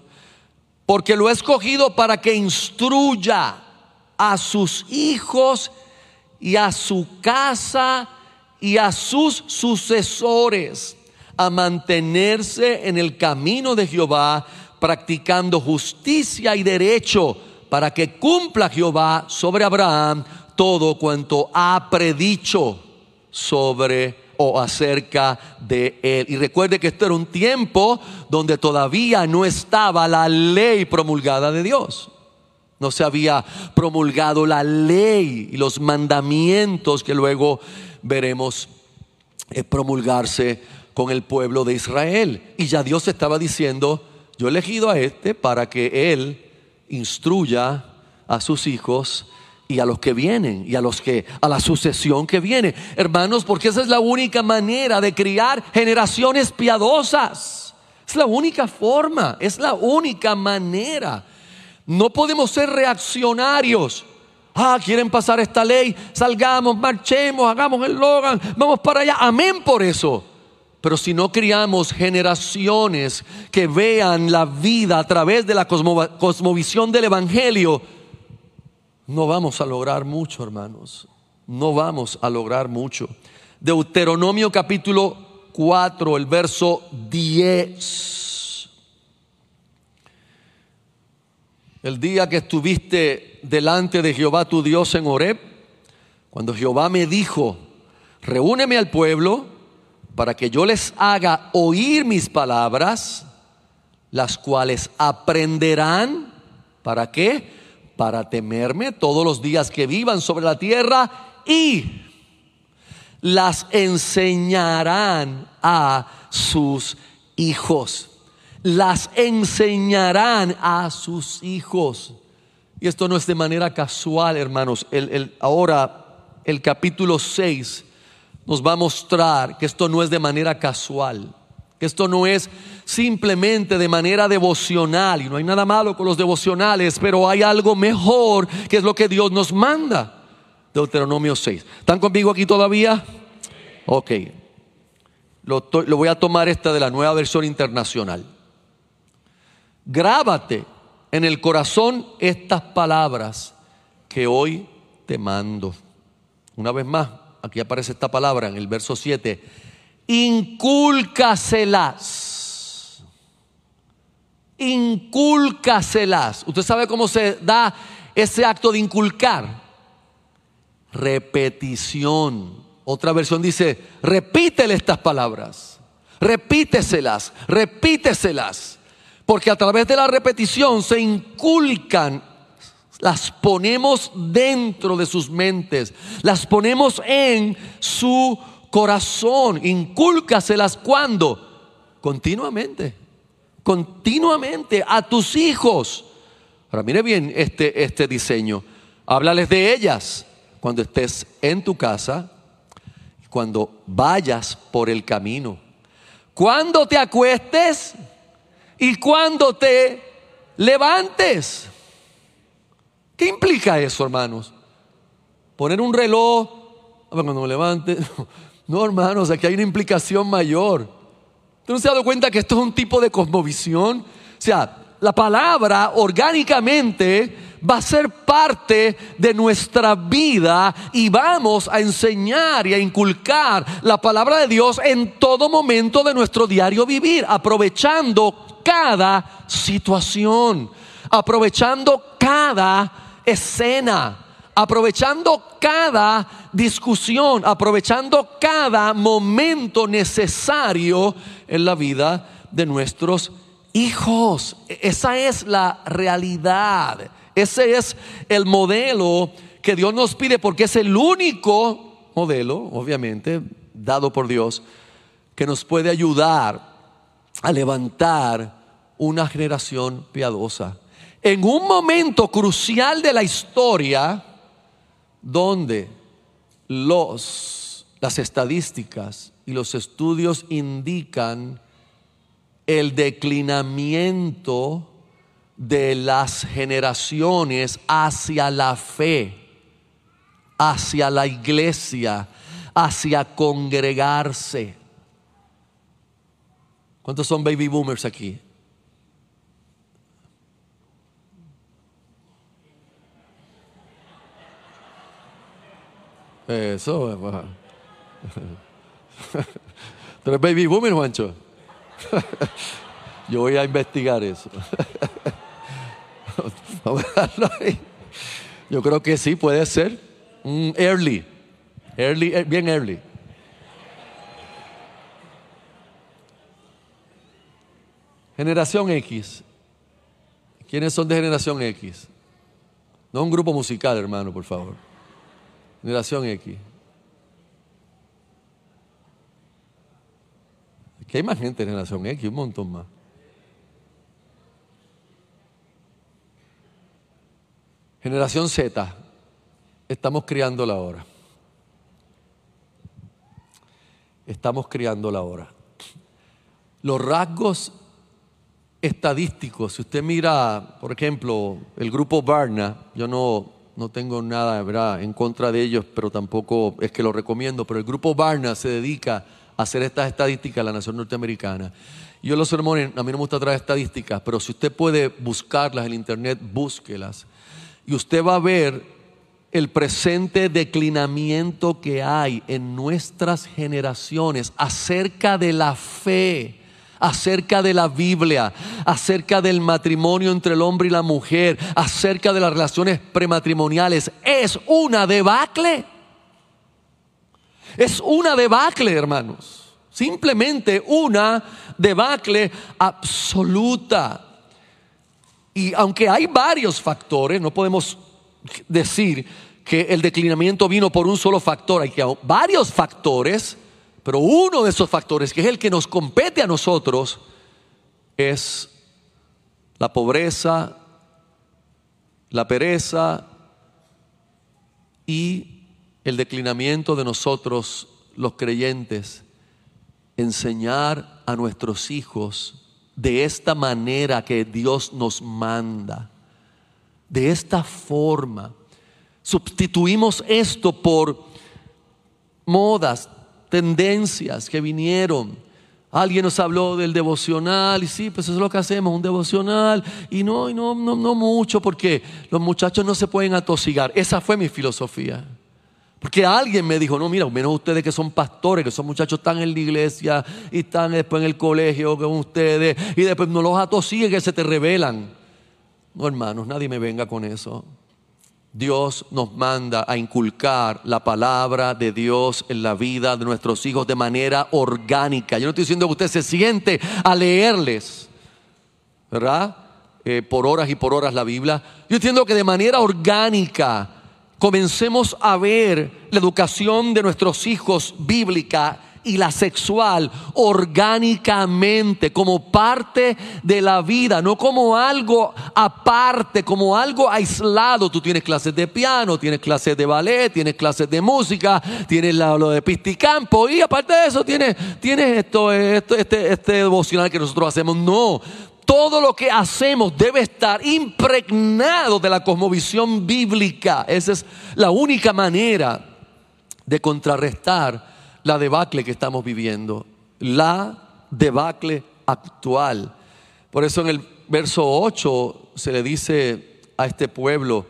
Porque lo he escogido para que instruya a sus hijos y a su casa y a sus sucesores a mantenerse en el camino de Jehová, practicando justicia y derecho, para que cumpla Jehová sobre Abraham todo cuanto ha predicho sobre o acerca de él. Y recuerde que esto era un tiempo donde todavía no estaba la ley promulgada de Dios no se había promulgado la ley y los mandamientos que luego veremos eh, promulgarse con el pueblo de Israel. Y ya Dios estaba diciendo, yo he elegido a este para que él instruya a sus hijos y a los que vienen y a los que a la sucesión que viene. Hermanos, porque esa es la única manera de criar generaciones piadosas. Es la única forma, es la única manera. No podemos ser reaccionarios. Ah, quieren pasar esta ley, salgamos, marchemos, hagamos el Logan, vamos para allá. Amén por eso. Pero si no criamos generaciones que vean la vida a través de la cosmovisión del Evangelio, no vamos a lograr mucho, hermanos. No vamos a lograr mucho. Deuteronomio capítulo 4, el verso 10. el día que estuviste delante de Jehová tu Dios en Horeb, cuando Jehová me dijo, reúneme al pueblo para que yo les haga oír mis palabras, las cuales aprenderán, ¿para qué? Para temerme todos los días que vivan sobre la tierra y las enseñarán a sus hijos las enseñarán a sus hijos. Y esto no es de manera casual, hermanos. Ahora el capítulo 6 nos va a mostrar que esto no es de manera casual, que esto no es simplemente de manera devocional. Y no hay nada malo con los devocionales, pero hay algo mejor que es lo que Dios nos manda. Deuteronomio 6. ¿Están conmigo aquí todavía? Ok. Lo, voy a tomar esta de la nueva versión internacional. Grábate en el corazón estas palabras que hoy te mando. Una vez más, aquí aparece esta palabra en el verso 7. Incúlcaselas. Incúlcaselas. ¿Usted sabe cómo se da ese acto de inculcar? Repetición. Otra versión dice, repítele estas palabras. Repíteselas, repíteselas. Porque a través de la repetición se inculcan, las ponemos dentro de sus mentes, las ponemos en su corazón. Incúlcaselas cuando? Continuamente, continuamente a tus hijos. Ahora mire bien este, este diseño. Háblales de ellas cuando estés en tu casa, cuando vayas por el camino, cuando te acuestes y cuando te levantes. ¿Qué implica eso, hermanos? Poner un reloj, cuando me levante. No, hermanos, aquí hay una implicación mayor. ¿Usted no se ha dado cuenta que esto es un tipo de cosmovisión? O sea, la palabra orgánicamente va a ser parte de nuestra vida y vamos a enseñar y a inculcar la palabra de Dios en todo momento de nuestro diario vivir, aprovechando cada situación, aprovechando cada escena, aprovechando cada discusión, aprovechando cada momento necesario en la vida de nuestros hijos. Esa es la realidad. Ese es el modelo que Dios nos pide porque es el único modelo, obviamente, dado por Dios, que nos puede ayudar a levantar una generación piadosa. En un momento crucial de la historia, donde los, las estadísticas y los estudios indican el declinamiento de las generaciones hacia la fe, hacia la iglesia, hacia congregarse. ¿Cuántos son baby boomers aquí? Eso. ¿Tú eres baby boomer, Juancho? Yo voy a investigar eso. Yo creo que sí, puede ser. early. Early, eh, bien early. Generación X. ¿Quiénes son de Generación X? No un grupo musical, hermano, por favor. Generación X. Que hay más gente en Generación X, un montón más. Generación Z. Estamos criando la hora. Estamos criando la hora. Los rasgos estadísticos, si usted mira, por ejemplo, el grupo Barna, yo no, no tengo nada en contra de ellos, pero tampoco es que lo recomiendo, pero el grupo Barna se dedica a hacer estas estadísticas en la nación norteamericana. Yo los sermones, a mí no me gusta traer estadísticas, pero si usted puede buscarlas en internet, búsquelas. Y usted va a ver el presente declinamiento que hay en nuestras generaciones acerca de la fe acerca de la Biblia, acerca del matrimonio entre el hombre y la mujer, acerca de las relaciones prematrimoniales. Es una debacle. Es una debacle, hermanos. Simplemente una debacle absoluta. Y aunque hay varios factores, no podemos decir que el declinamiento vino por un solo factor, hay que varios factores pero uno de esos factores, que es el que nos compete a nosotros, es la pobreza, la pereza y el declinamiento de nosotros, los creyentes, enseñar a nuestros hijos de esta manera que Dios nos manda, de esta forma. Sustituimos esto por modas, tendencias que vinieron. Alguien nos habló del devocional y sí, pues eso es lo que hacemos, un devocional y no, y no, no, no mucho porque los muchachos no se pueden atosigar. Esa fue mi filosofía. Porque alguien me dijo, no, mira, menos ustedes que son pastores, que son muchachos están en la iglesia y están después en el colegio con ustedes y después no los atosiguen que se te revelan. No, hermanos, nadie me venga con eso. Dios nos manda a inculcar la palabra de Dios en la vida de nuestros hijos de manera orgánica. Yo no estoy diciendo que usted se siente a leerles, ¿verdad? Eh, por horas y por horas la Biblia. Yo entiendo que de manera orgánica comencemos a ver la educación de nuestros hijos bíblica y la sexual orgánicamente, como parte de la vida, no como algo aparte, como algo aislado. Tú tienes clases de piano, tienes clases de ballet, tienes clases de música, tienes lo de pisticampo y aparte de eso tienes, tienes esto, este, este devocional que nosotros hacemos. No, todo lo que hacemos debe estar impregnado de la cosmovisión bíblica. Esa es la única manera de contrarrestar la debacle que estamos viviendo. La debacle actual. Por eso en el verso 8 se le dice a este pueblo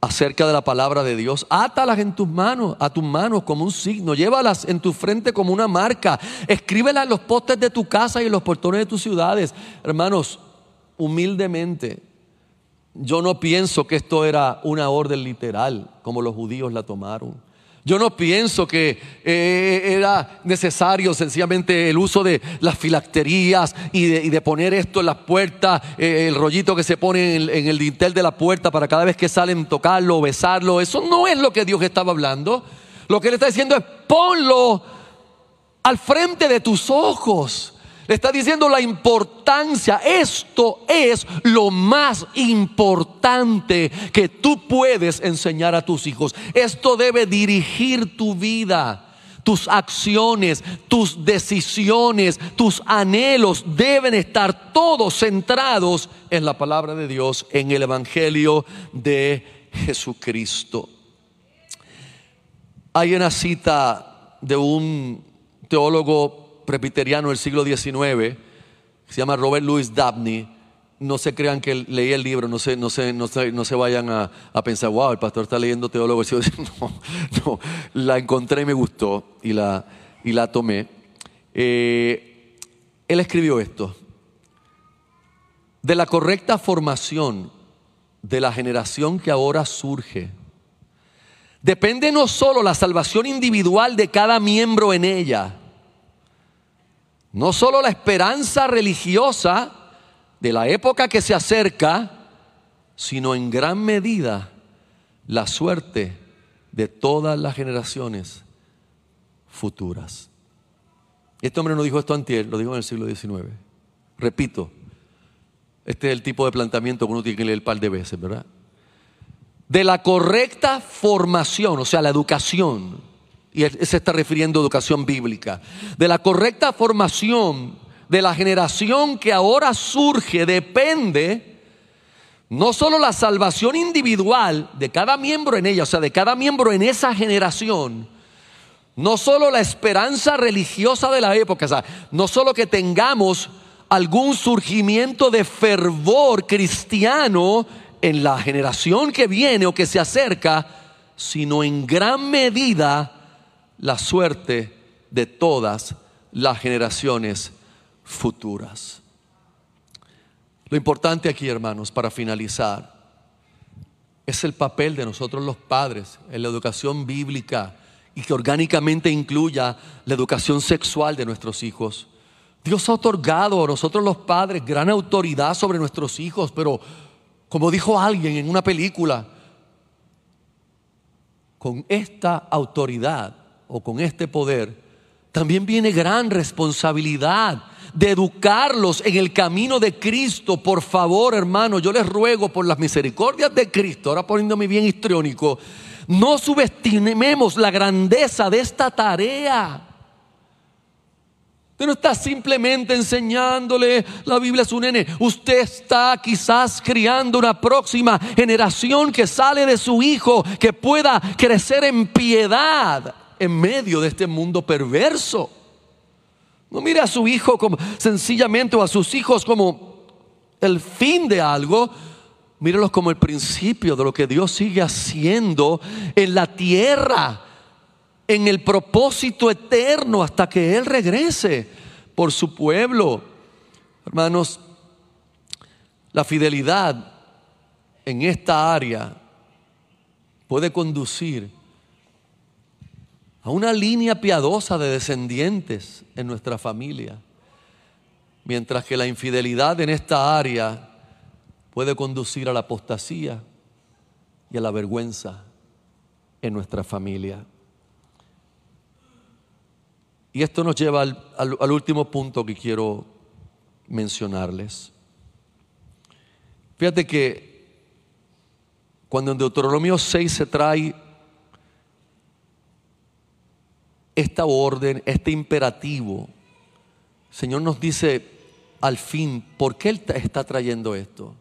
acerca de la palabra de Dios, átalas en tus manos, a tus manos como un signo, llévalas en tu frente como una marca, escríbelas en los postes de tu casa y en los portones de tus ciudades. Hermanos, humildemente, yo no pienso que esto era una orden literal, como los judíos la tomaron. Yo no pienso que eh, era necesario sencillamente el uso de las filacterías y de, poner esto en las puertas, eh, el rollito que se pone en, en el dintel de la puerta para cada vez que salen tocarlo, besarlo. Eso no es lo que Dios estaba hablando. Lo que Él está diciendo es ponlo al frente de tus ojos. Le está diciendo la importancia. Esto es lo más importante que tú puedes enseñar a tus hijos. Esto debe dirigir tu vida. Tus acciones, tus decisiones, tus anhelos deben estar todos centrados en la palabra de Dios, en el Evangelio de Jesucristo. Hay una cita de un teólogo presbiteriano del siglo XIX, se llama Robert Louis Dabney. No se crean que leí el libro, no se, no no no se vayan a, pensar, wow, el pastor está leyendo teólogo. No, no, la encontré y me gustó y la, y la tomé. Eh, él escribió esto. De la correcta formación de la generación que ahora surge, depende no solo la salvación individual de cada miembro en ella, no solo la esperanza religiosa de la época que se acerca, sino en gran medida la suerte de todas las generaciones futuras. Este hombre no dijo esto antes, lo dijo en el siglo XIX. Repito, este es el tipo de planteamiento que uno tiene que leer un par de veces, ¿verdad? De la correcta formación, o sea, la educación y se está refiriendo a educación bíblica, de la correcta formación de la generación que ahora surge depende no solo la salvación individual de cada miembro en ella, o sea, de cada miembro en esa generación, no solo la esperanza religiosa de la época, o sea, no solo que tengamos algún surgimiento de fervor cristiano en la generación que viene o que se acerca, sino en gran medida la suerte de todas las generaciones futuras. Lo importante aquí, hermanos, para finalizar, es el papel de nosotros los padres en la educación bíblica y que orgánicamente incluya la educación sexual de nuestros hijos. Dios ha otorgado a nosotros los padres gran autoridad sobre nuestros hijos, pero como dijo alguien en una película, con esta autoridad o con este poder, también viene gran responsabilidad de educarlos en el camino de Cristo. Por favor, hermano, yo les ruego por las misericordias de Cristo, ahora poniéndome bien histriónico, no subestimemos la grandeza de esta tarea. Usted no está simplemente enseñándole la Biblia a su nene. Usted está quizás criando una próxima generación que sale de su hijo, que pueda crecer en piedad en medio de este mundo perverso. No mire a su hijo como sencillamente o a sus hijos como el fin de algo. Mírelos como el principio de lo que Dios sigue haciendo en la tierra en el propósito eterno hasta que Él regrese por su pueblo. Hermanos, la fidelidad en esta área puede conducir a una línea piadosa de descendientes en nuestra familia, mientras que la infidelidad en esta área puede conducir a la apostasía y a la vergüenza en nuestra familia. Y esto nos lleva al, último punto que quiero mencionarles. Fíjate que cuando en Deuteronomio 6 se trae esta orden, este imperativo, Señor nos dice al fin, ¿por qué Él está trayendo esto?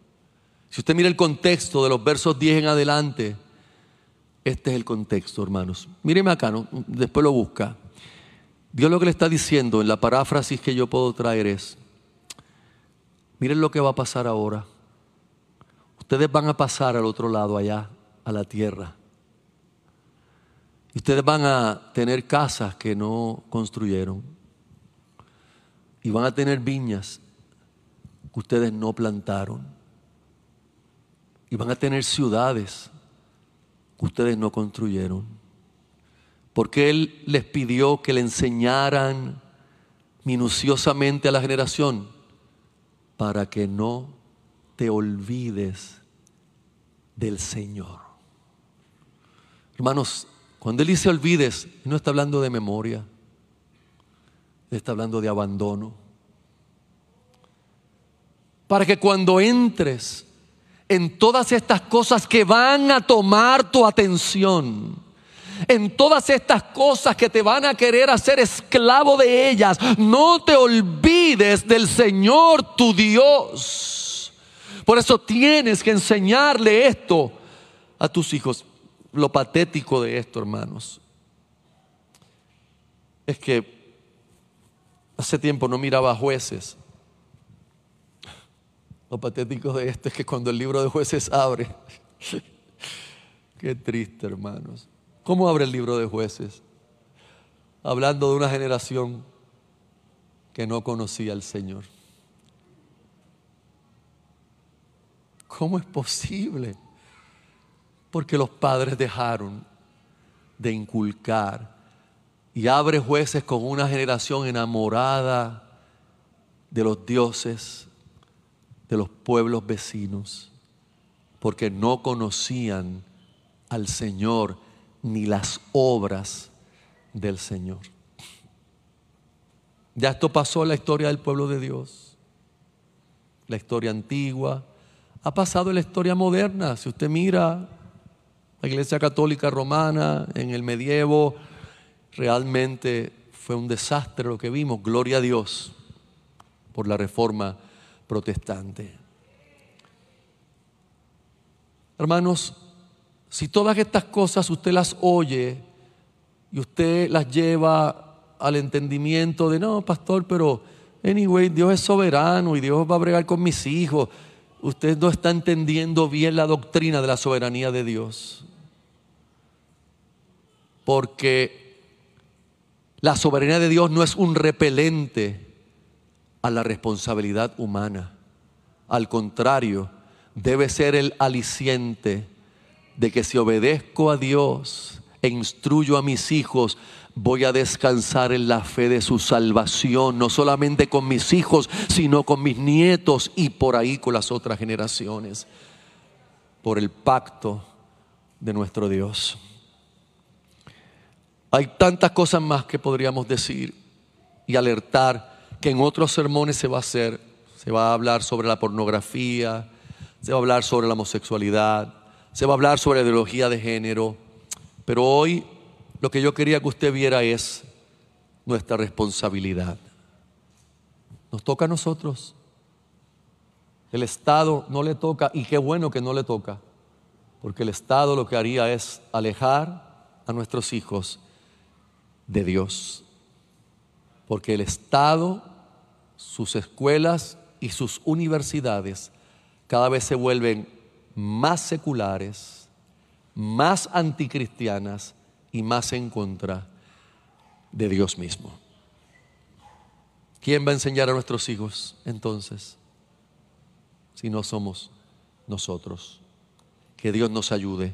Si usted mira el contexto de los versos 10 en adelante, este es el contexto, hermanos. Míreme acá, después lo busca. Dios lo que le está diciendo en la paráfrasis que yo puedo traer es, miren lo que va a pasar ahora. Ustedes van a pasar al otro lado allá, a la tierra. Ustedes van a tener casas que no construyeron. Y van a tener viñas que ustedes no plantaron. Y van a tener ciudades que ustedes no construyeron porque Él les pidió que le enseñaran minuciosamente a la generación para que no te olvides del Señor. Hermanos, cuando Él dice olvides, no está hablando de memoria, está hablando de abandono. Para que cuando entres en todas estas cosas que van a tomar tu atención, en todas estas cosas que te van a querer hacer esclavo de ellas, no te olvides del Señor tu Dios. Por eso tienes que enseñarle esto a tus hijos. Lo patético de esto, hermanos, es que hace tiempo no miraba jueces. Lo patético de esto es que cuando el libro de jueces abre, qué triste, hermanos ¿Cómo abre el libro de jueces? Hablando de una generación que no conocía al Señor. ¿Cómo es posible? Porque los padres dejaron de inculcar y abre jueces con una generación enamorada de los dioses, de los pueblos vecinos, porque no conocían al Señor ni las obras del Señor. Ya esto pasó en la historia del pueblo de Dios, la historia antigua, ha pasado en la historia moderna. Si usted mira la Iglesia Católica Romana en el medievo, realmente fue un desastre lo que vimos. Gloria a Dios por la reforma protestante. Hermanos, si todas estas cosas usted las oye y usted las lleva al entendimiento de, no, pastor, pero anyway, Dios es soberano y Dios va a bregar con mis hijos, usted no está entendiendo bien la doctrina de la soberanía de Dios. Porque la soberanía de Dios no es un repelente a la responsabilidad humana. Al contrario, debe ser el aliciente de que si obedezco a Dios e instruyo a mis hijos, voy a descansar en la fe de su salvación, no solamente con mis hijos, sino con mis nietos y por ahí con las otras generaciones, por el pacto de nuestro Dios. Hay tantas cosas más que podríamos decir y alertar que en otros sermones se va a hacer. Se va a hablar sobre la pornografía, se va a hablar sobre la homosexualidad, se va a hablar sobre ideología de género, pero hoy lo que yo quería que usted viera es nuestra responsabilidad. Nos toca a nosotros. El Estado no le toca, y qué bueno que no le toca, porque el Estado lo que haría es alejar a nuestros hijos de Dios. Porque el Estado, sus escuelas y sus universidades cada vez se vuelven más seculares, más anticristianas y más en contra de Dios mismo. ¿Quién va a enseñar a nuestros hijos entonces? Si no somos nosotros. Que Dios nos ayude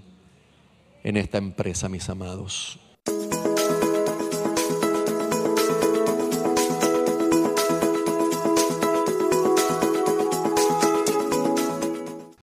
en esta empresa, mis amados.